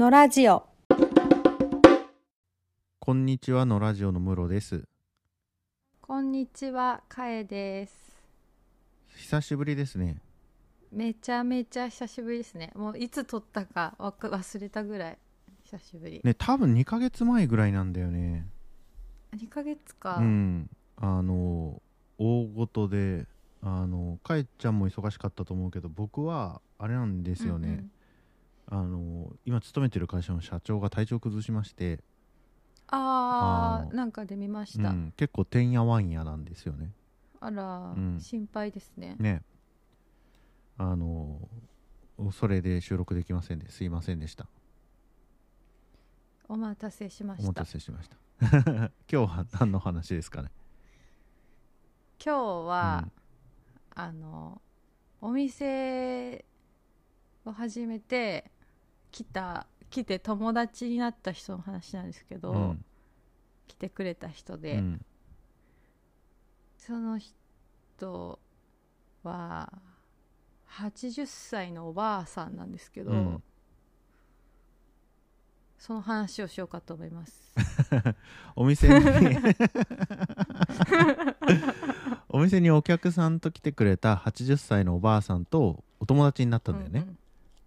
のラジオこんにちはのラジオのムロです。こんにちはかえです。久しぶりですね。めちゃめちゃ久しぶりですね。もういつ撮ったかわか忘れたぐらい。久しぶり、ね多分2ヶ月前ぐらいなんだよね。2ヶ月か、うん。あの大ごとであのかえちゃんも忙しかったと思うけど僕はあれなんですよね、あの今勤めてる会社の社長が体調崩しまして、あのあーなんかで見ました、うん、結構てんやわんやなんですよね。あら、うん。心配ですね。ね。あのそれで収録できませんですいませんでした。お待たせしまお待したたせしました。今日は何の話ですかね？今日は、あのお店を始めて来た来て友達になった人の話なんですけど、うん。来てくれた人で、うん。その人は80歳のおばあさんなんですけど、うん。その話をしようかと思います。お店に。お店にお客さんと来てくれた80歳のおばあさんとお友達になったんだよね、うんうん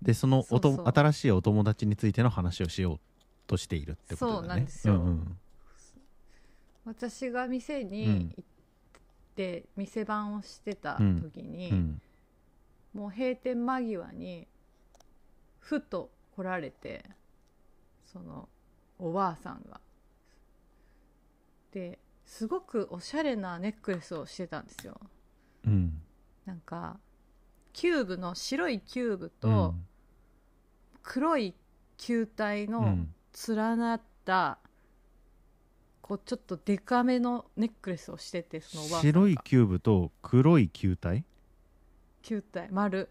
でそのおとそう。そう新しいお友達についての話をしようとしているってことだね。そうなんですよ。うんうん。私が店うん。に行って店番をしてた時に、うん。もう閉店間際にふと来られてそのおばあさんが。ですごくおしゃれなネックレスをしてたんですよ。うん。なんかキューブの白いキューブうとん黒い球体のうん。連なったこうちょっとデカめのネックレスをしててそのおばあさんが。白いキューブと黒い球体？球体。丸。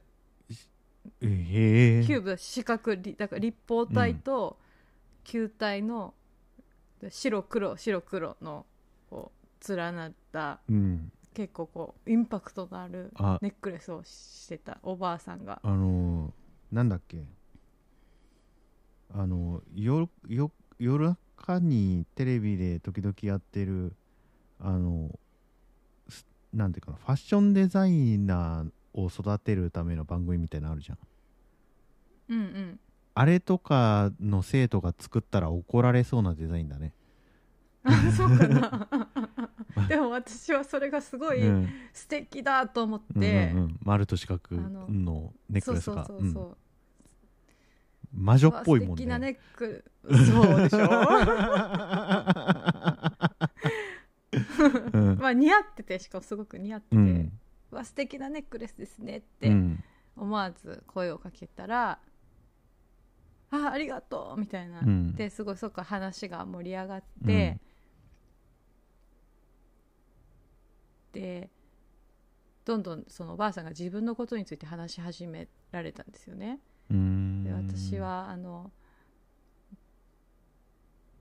えへえ。キューブ四角だから立方体と球体の白黒白黒のこう連なったうん。結構こうインパクトのあるあ。ネックレスをしてたおばあさんが。あのーなんだっけ？あのよよ夜中にテレビで時々やってるあのすなんていうかなファッションデザイナーを育てるための番組みたいなのあるじゃん。うんうん。あれとかの生徒が作ったら怒られそうなデザインだね。あそうかな。でも私はそれがすごいうん。素敵だと思っうんて、うんうん。丸と四角あののネックそうそうレスがそうそう、うん魔女っぽいもんうわ素敵なねネックそうでしょ？うん。まあ似合っててしかもすごく似合ってて、ううん。わ素敵なネックレスですねってうん。思わず声をかけたら「あありがとう」みたいな、うん。ですごいそこから話が盛り上がって、でどんどんそのおばあさんが自分のことについて話し始められたんですよね。で私はあの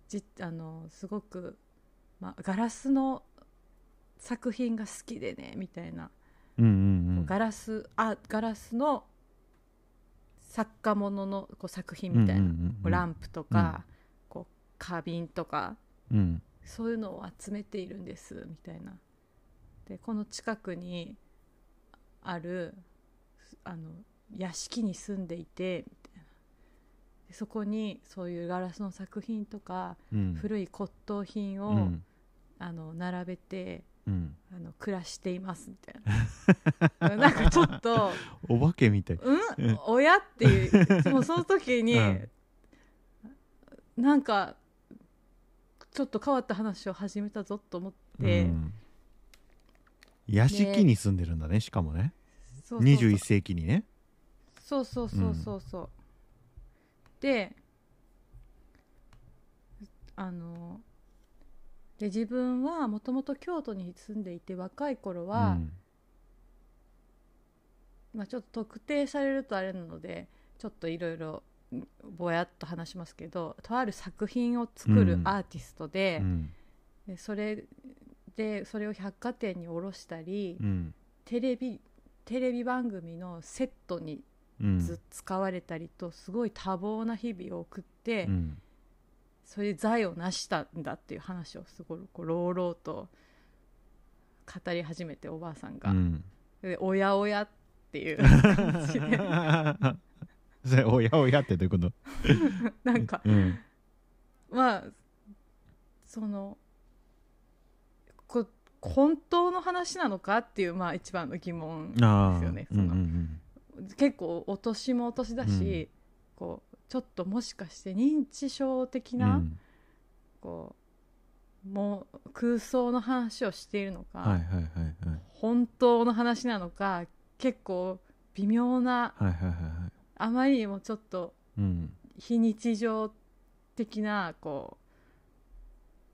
じあのすごく、まあ、ガラスの作品が好きでねみたいな、うんうんうん。ガラスあガラスの作家もののこう作品みたいな、うんうんうんうん。ランプとか、こう花瓶とか。うん。そういうのを集めているんですみたいな。でこの近くにあるあの屋敷に住んでいてみたいなでそこにそういうガラスの作品とか、うん。古い骨董品を、うん。あの並べてうん。あの暮らしていますみたいな。なんかちょっとお化けみたい。うん？親っていうもうその時に、うん。なんかちょっと変わった話を始めたぞと思って、うん。屋敷に住んでるんだねしかもね。そうそうそう。21世紀にねそうそうそうそうそう、であので自分はもともと京都に住んでいて若い頃は、うん。まあ、ちょっと特定されるとあれなのでちょっといろいろんぼやっと話しますけどとある作品を作るうん。アーティストで,、うん。でそれでそれを百貨店に卸したり、うん。テレビテレビ番組のセットにうんず使われたりとすごい多忙な日々を送って、うん。それで財を成したんだっていう話をすごいこう朗々と語り始めておばあさんが、うん。でおやおやっていう 感じで。それおやおやってどういうこと？なんかうん。まあそのこ本当の話なのかっていうまあ一番の疑問あですよねあうんうん結構お年もお年だし、こうちょっともしかして認知症的うんな、うん。こうもう空想の話をしているのか、はいはいはいはい。本当の話なのか結構微妙なはいはいはいはい。あまりにもちょっとうん。非日常的なこ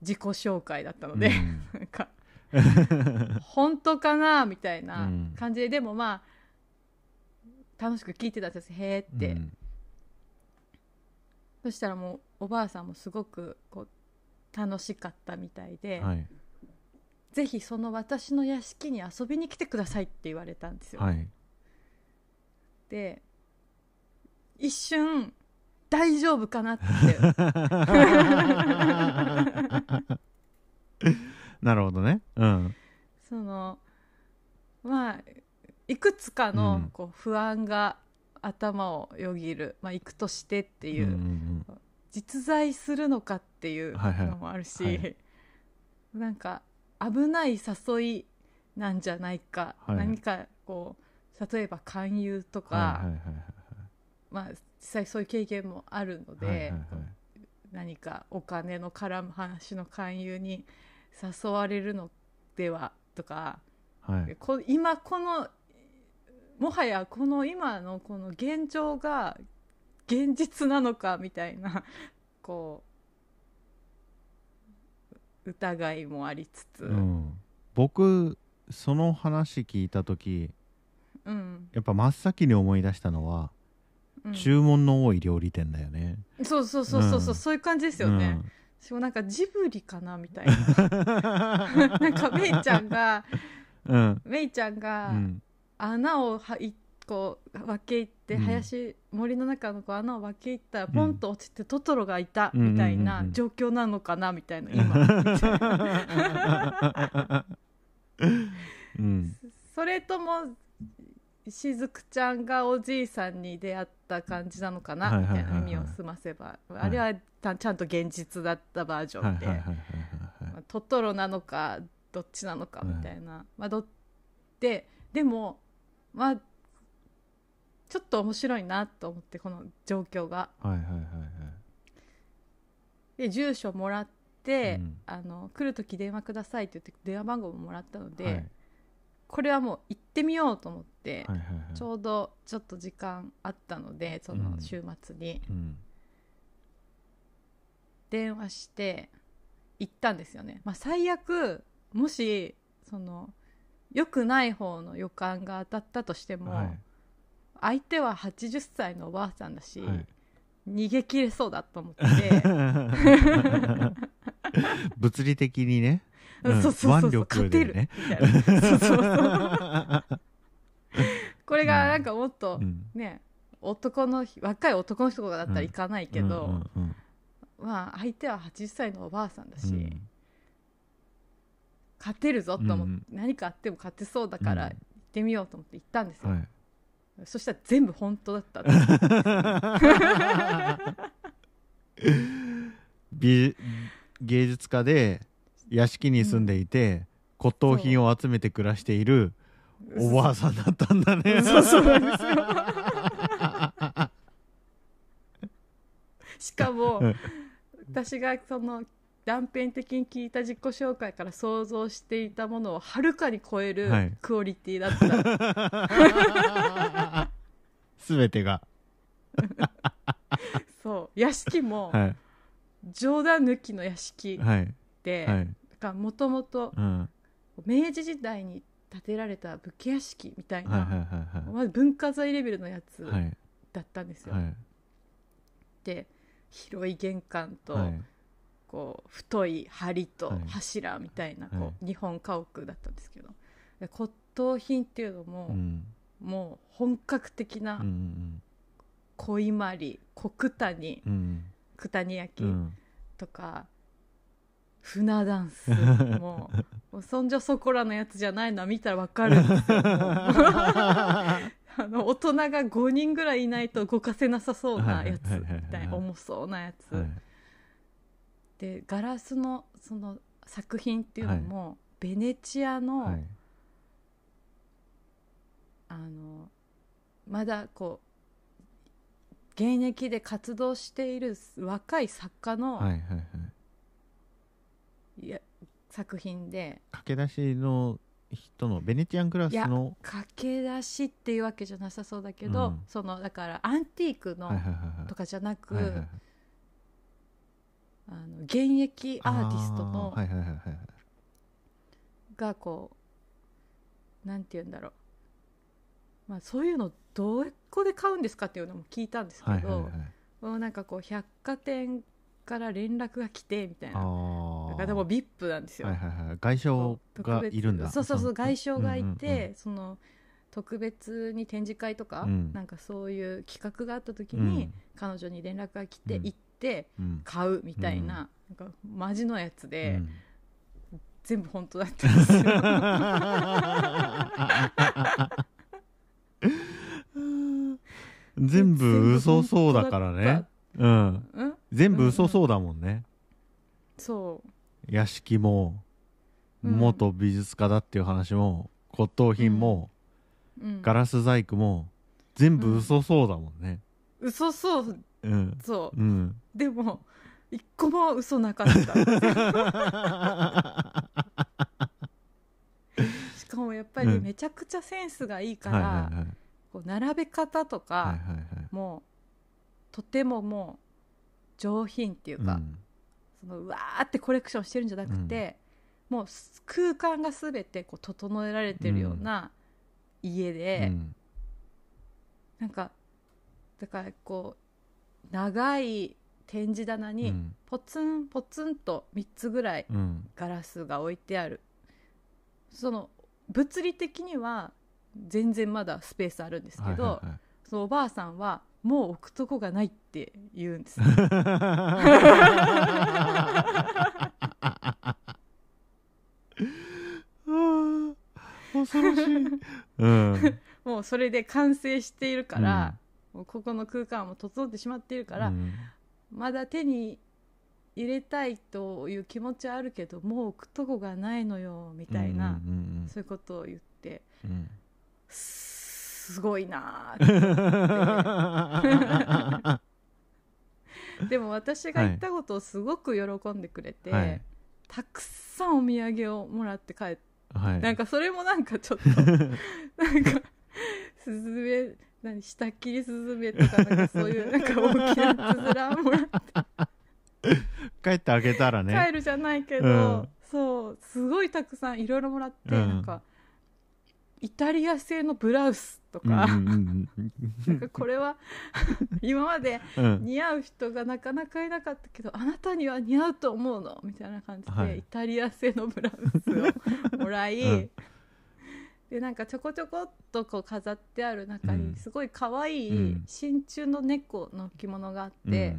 う自己紹介だったので、なんか本当かなみたいなうん感じで、でもまあ楽しく聞いてたんですへーって、うん。そしたらもうおばあさんもすごくこう楽しかったみたいで、はい。ぜひその私の屋敷に遊びに来てくださいって言われたんですよ、はい。で一瞬大丈夫かなって。なるほどね。うん。そのまあいくつかのうん。こう不安が頭をよぎる、まあ、行くとしてっていう、実在するのかっていうはいはいのもあるし、はいなんか危ない誘いなんじゃないか、はい。何かこう例えば勧誘とか、はいはいはいまあ、実際そういう経験もあるので、はいはいはい何かお金の絡む話の勧誘に誘われるのではとかはい。はいこ今このもはやこの今のこの現状が現実なのかみたいな こう疑いもありつつ、うん。僕その話聞いた時うん。やっぱ真っ先に思い出したのは、うん。注文の多い料理店だよね。そうそうそうそうそう、うん。そういう感じですよね、しかもなんかジブリかなみたいななんかメイちゃんがうんうんメイちゃんうがん穴をはいこう分け入って、うん林森の中のこう穴を分け入ったらうんポンと落ちてトトロがいたうんみたいなん状況なのかなみたいな今。うん。それともしずくちゃんがおじいさんに出会った感じなのかなはいみたいな意味を済ませば。あれはたちゃんと現実だったバージョンで。トトロなのかどっちなのかみたいな、まあどででもまあちょっと面白いなと思ってこの状況が。はいはいはいはい。で住所もらって、うん。あの来る時電話くださいって言って電話番号ももらったので、はい。これはもう行ってみようと思って、はいはいはい。ちょうどちょっと時間あったのでその週末に。うん。電話して行ったんですよね、まあ、最悪もしその良くない方の予感が当たったとしても、はい。相手は80歳のおばあさんだし、はい。逃げ切れそうだと思って。物理的にね。うん。そうそうそうね。みたいな。そうそうそう これがなんかもっとうん。ね、男の若い男の人だったら行かないけど、うんうんまあ相手は80歳のおばあさんだし、うん勝てるぞと思って、うん何かあっても勝てそうだからうん。行ってみようと思って行ったんですよ、はい。そしたら全部本当だった。美芸術家で屋敷に住んでいて、骨董品を集めて暮らしているおばあさんだったんだね。そうそうなんですよ。しかもうん。私がその断片的に聞いた自己紹介から想像していたものをはるかに超えるはいクオリティだった、すべてが。そう屋敷もはい。冗談抜きの屋敷はい。で、はい。がもともとうん。明治時代に建てられた武家屋敷みたいな、はいはいはいまあ文化財レベルのやつはい。はい。だったんですよ。はい。で広い玄関と、はい。こう太い梁とはい。柱みたいな、はい。こう日本家屋だったんですけど。で骨董品っていうのも、うん。もう本格的な小伊万里小九谷うん。九谷焼うん。とか、船ダンス。もうもうそんじょそこらのやつじゃないのは見たらわかるんですよ あの大人が5人ぐらいいないと動かせなさそうなやつみたいな重そうなやつ、はいでガラスのその作品っていうのも、ベネチアの、はい。あのまだこう現役で活動している若い作家の、はいはいはい。いや作品で。駆け出しの人のベネチアンクラスの駆け出しっていうわけじゃなさそうだけど、うん。そのだからアンティークのはいはいはいはい。とかじゃなく、はいはいはいあの現役アーティストの、がこうなんて言うんだろう、まあ、そういうのどこで買うんですかっていうのも聞いたんですけど、はいはいはい。もうなんかこう百貨店から連絡が来てみたいな。あだあからでも VIP なんですよ、はいはいはい外相がいるんだ。そうそうそう外相がいて、うんうんうんその特別に展示会とか、うん。なんかそういう企画があった時うん。に、彼女に連絡が来て、うん。行ってうん。買うみたいな,、なんかマジのやつで、うん。全部本当だったんですよ。全部嘘そうだからね。うん。うん？全部嘘そうだもんね。そ屋敷もうん。元美術家だっていう話も骨董品もう、うん、ガラス細工も全部嘘そうだもんね。嘘そう。うん。そう。ん。うでも一個も嘘なかった。しかもやっぱりめちゃくちゃセンスがいいから、並べ方とか、もうとてももう上品っていうか、うん。そのうわーってコレクションしてるんじゃなくて、もうす空間が全てこう整えられてるような家で、うん。なんかだからこう長い展示棚にうん。ポツンポツンと3つぐらいうん。ガラスが置いてある。その物理的には全然まだスペースあるんですけど、はいはいはい。そのおばあさんはもう置くとこがないって言うんです。恐ろしい。うん。もうそれで完成しているから、もうここの空間も整ってしまっているから、うんまだ手に入れたいという気持ちはあるけどもう置くとこがないのよみたいな、うんそういうことを言ってうん。うんすごいなでも私が言ったことをすごく喜んでくれて、はい。たくさんお土産をもらって帰ってはい。なんかそれもなんかちょっとなんかスズメ何下切りスズメとかなんかそういう なんか大きなつづらもらって。帰ってあげたらね。帰るじゃないけど、うん。そうすごいたくさんいろいろもらって、うん。なんかイタリア製のブラウスとうんか、うんなんかこれは 今までうんうん。似合う人がなかなかいなかったけどあなたには似合うと思うのみたいな感じで、はい。イタリア製のブラウスをもらい、うんでなんかちょこちょこっとこう飾ってある中うん。にすごい可愛ういん。真鍮の猫の着物があっうん。て、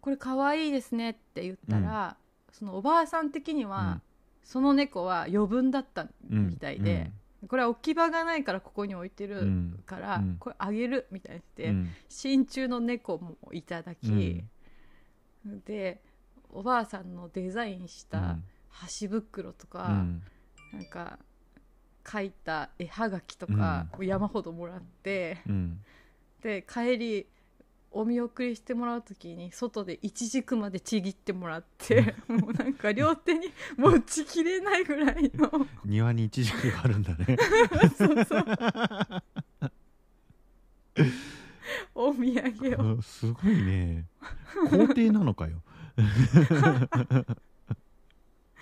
これ可愛いですねって言ったら、そのおばあさん的には、うん。その猫は余分だったうんみたいで、これは置き場がないからここに置いてるうんから、うん。これあげるみたいにして、うん。真鍮の猫もいただき、でおばあさんのデザインした箸袋とか、うんなんか書いた絵はがきとかを山ほどもらって、うんで帰りお見送りしてもらう時に外でイチジクまでちぎってもらって もうなんか両手に持ちきれないぐらいの 庭にイチジクがあるんだね。そうそうお土産をうんすごいね。皇帝なのかよ。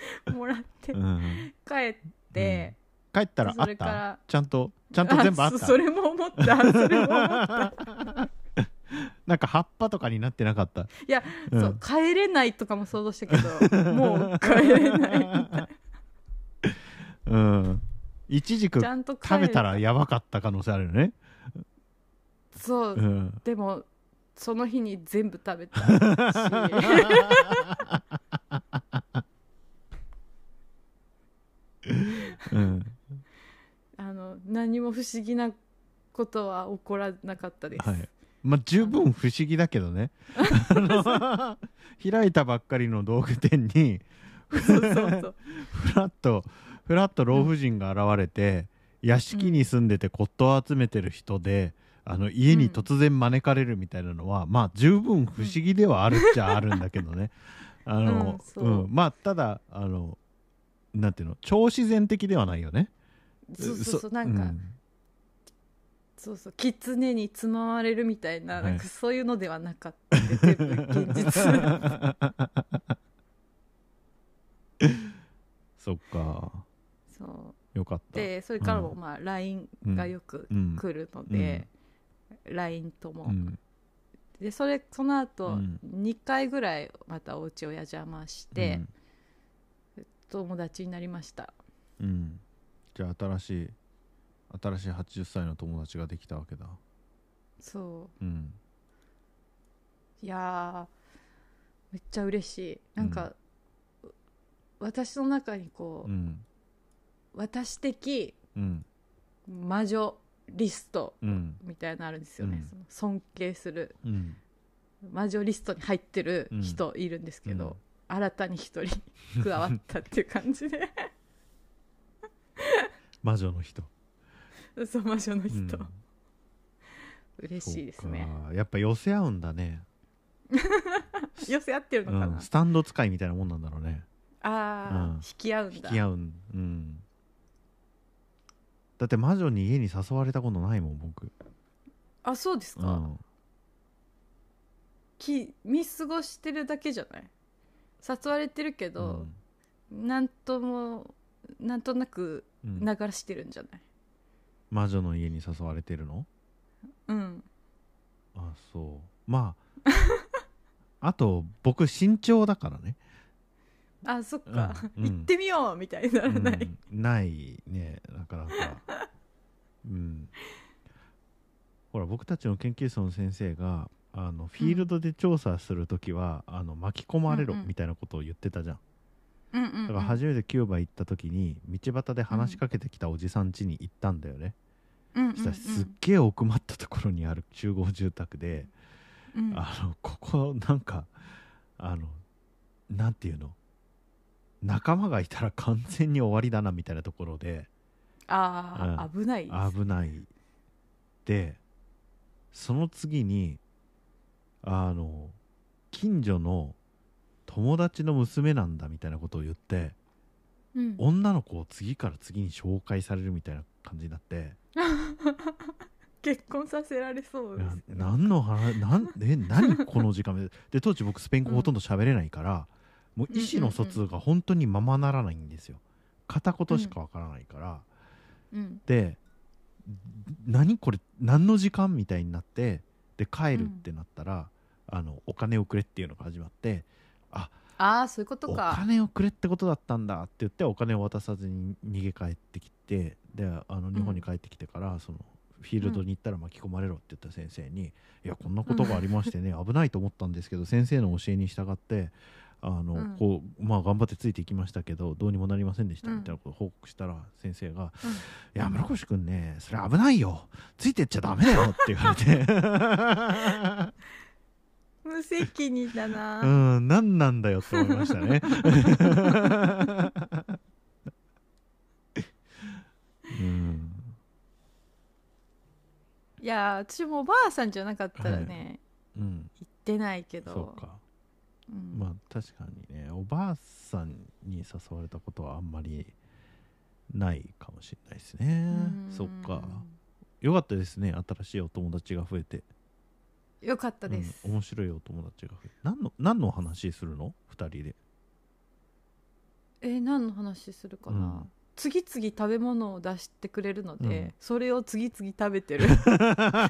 もらってうん帰って、帰ったらあった？ちゃんとちゃんと全部あった？そそれも思った。それも思った。なんか葉っぱとかになってなかった？いや、うん。そう帰れないとかも想像したけど もう帰れない。みたいうん。イチジクちゃんと帰食べたらやばかった可能性あるよね。そう、うん。でもその日に全部食べたしうん。あの何も不思議なことは起こらなかったです、はい。まあ十分不思議だけどね。あの開いたばっかりの道具店にそうそうそう。フラッとフラッと老婦人が現れて、屋敷に住んでて骨董を集めてる人で、あの家に突然招かれるみたいなのは、まあ十分不思議ではあるっちゃあるんだけどね。あうんう。うん。まあただあのなんていうの？超自然的ではないよね。そうそうそう。なんか、そうそう。狐につままれるみたいな,、はい。なんかそういうのではなかった そっか。そよかった。うでそれからもうん。まあ LINE がよくうん。来るので、LINE とも、うん。でそれその後、うん。2回ぐらいまたお家をや邪魔して、友達になりました。うん。うんじゃあ新しい新しい80歳の友達ができたわけだ。そう。ん。ういやーめっちゃ嬉しい。なんか、私の中にこう、うん。私的うん。魔女リストうん。みたいなのあるんですよね、うん。その尊敬するうん。魔女リストに入ってる人いるんですけど、うん新たに一人 加わったっていう感じで。魔女の人。そう魔女のう人、ん。嬉しいですね。やっぱ寄せ合うんだね、寄せ合ってるのかな、うん、スタンド使いみたいなもんなんだろうね。ああ、うん。引き合うん引だき合うん。うん。だって魔女に家に誘われたことないもん僕。あそうですか、うん。き見過ごしてるだけじゃない？誘われてるけど、なんともなんとなくうん。流してるんじゃない？魔女の家に誘われてるの？うん。あそう。まあ あと僕身長だからね、あそっか、うん。行ってみようみたいにならない、うんないね。なかなか。うん。ほら僕たちの研究室の先生があのフィールドで調査するときは、あの巻き込まれろみたいなことを言ってたじゃん、うんうんうん。だから初めてキューバ行った時に道端で話しかけてきたおじさん家に行ったんだよね、うん。うんうんそしたらすっげえ奥まったところにある集合住宅で、うん。あのここなんかあのなんていうの？仲間がいたら完全に終わりだなみたいなところでああ、危ない危ない。でその次にあの近所の友達の娘なんだみたいなことを言ってうん。女の子を次から次に紹介されるみたいな感じになって。結婚させられそうです。なね何の話なんえ何この時間で。で当時僕スペイン語ほとんど喋れないから、もう意思の疎通が本当にままならないんですよ。片言しかわからないから、うん。で何これ何の時間みたいになってで帰るってなったら、あのお金をくれっていうのが始まってああそういうことおか金をくれってことだったんだって言ってお金を渡さずに逃げ帰ってきてであの日本に帰ってきてから、そのフィールドに行ったら巻き込まれろって言った先生に、いやこんなことがありましてね、危ないと思ったんですけど先生の教えに従ってあの、うん。こうまあ頑張ってついていきましたけどどうにもなりませんでしたうん。みたいなことを報告したら先生がうん「いや村越君ねそれ危ないよ。ついてっちゃダメだよ」って言われて 無責任だな、うん何なんだよって思いましたね。うん。いや私もおばあさんじゃなかったらね、うん。行ってないけど。そうか。うん。まあ確かにねおばあさんに誘われたことはあんまりないかもしれないですね。うん。そっか。よかったですね新しいお友達が増えてよかったです、うん面白いお友達が何の何の話するの？2人で。えー何の話するかな、うん。次々食べ物を出してくれるので、うん。それを次々食べてる。あ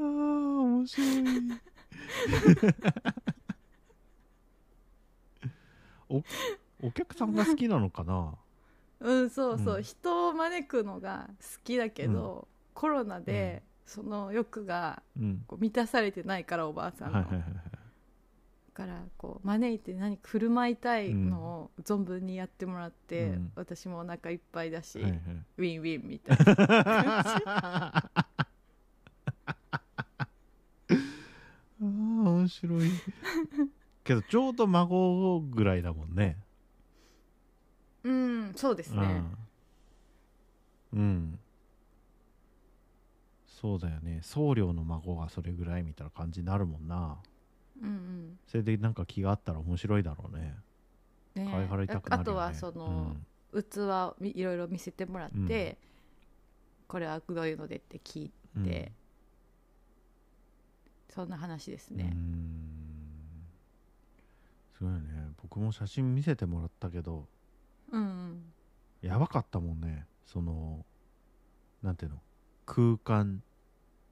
あ面白い。おお客さんが好きなのかな？うんそうそう、うん。人を招くのが好きだけど、コロナでその欲がうん。こう満たされてないからおばあさんの、はいはいはいはい。だからこう招いて何か振る舞いたいのを存分にやってもらって、うん。私もお腹いっぱいだし、はいはい。ウィンウィンみたいな。あー面白い。けどちょうど孫ぐらいだもんねうんそうですね。うん、うん。そうだよね。僧侶の孫がそれぐらいみたいな感じになるもんな。うんうん。それでなんか気があったら面白いだろうね。ね。可愛がられたくなるよね。あとはその、器をみいろいろ見せてもらって、これはどういうのでって聞いうん。て、そんな話ですうん。ね、すごいよね。僕も写真見せてもらったけどうんうん。やばかったもんね。そのなんていうの？空間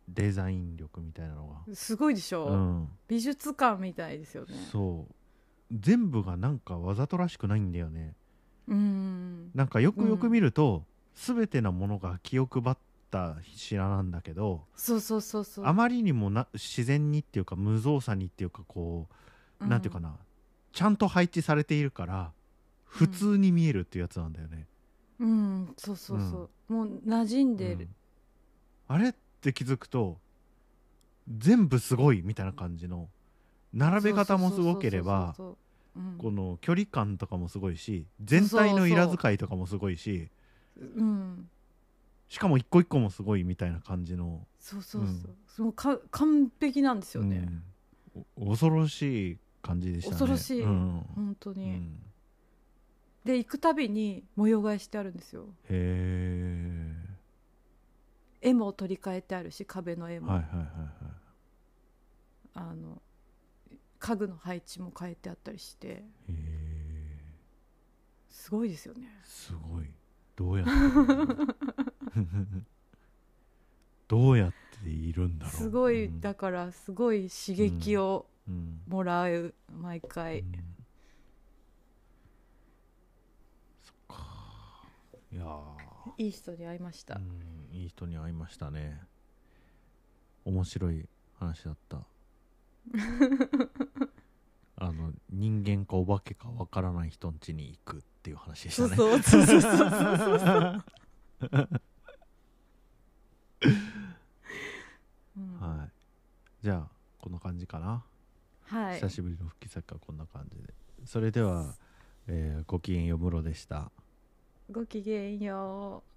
デザイン力みたいなのすごいでしょ、が、うん、美術館みたいですよね。そう。全部がなんかわざとらしくないんだよね。うんなんかよくよく見ると、全てのものが気を配った品なんだけどそうそうそうそう。あまりにもな自然にっていうか無造作にっていうかこう、なんていうかな。ちゃんと配置されているから普通に見えるっていうやつなんだよね、うん。そうそうそう、もう馴染んでる。うん、あれって気づくと全部すごいみたいな感じの並べ方もすごければこの距離感とかもすごいし全体のイラ使いとかもすごいしうん。しかも一個一個もすごいみたいな感じの、そうそうそう、そのか完璧なんですよね、うん。お恐ろしい感じでしたね。恐ろしい。うん。本当に、うんで行くたびに模様替えしてあるんですよ。へ絵も取り替えてあるし壁の絵も、えはいはいはいはい。あの家具の配置も変えてあったりして。すごいですよね。すごい。どうやって どうやっているんだろう。すごいうんだからすごい刺激をうん。もらう毎回、うんそっかいやー。いい人に会いました、うんいい人に会いましたね。面白い話だった。あの人間かお化けかわからない人ん家に行くっていう話でしたね。そうそうそうそうそうそう。う んはい。じゃあこんな感じかな、はい。久しぶりの復帰作はこんな感じで。それでは、えーごきげんようムロでしたごきげんよう。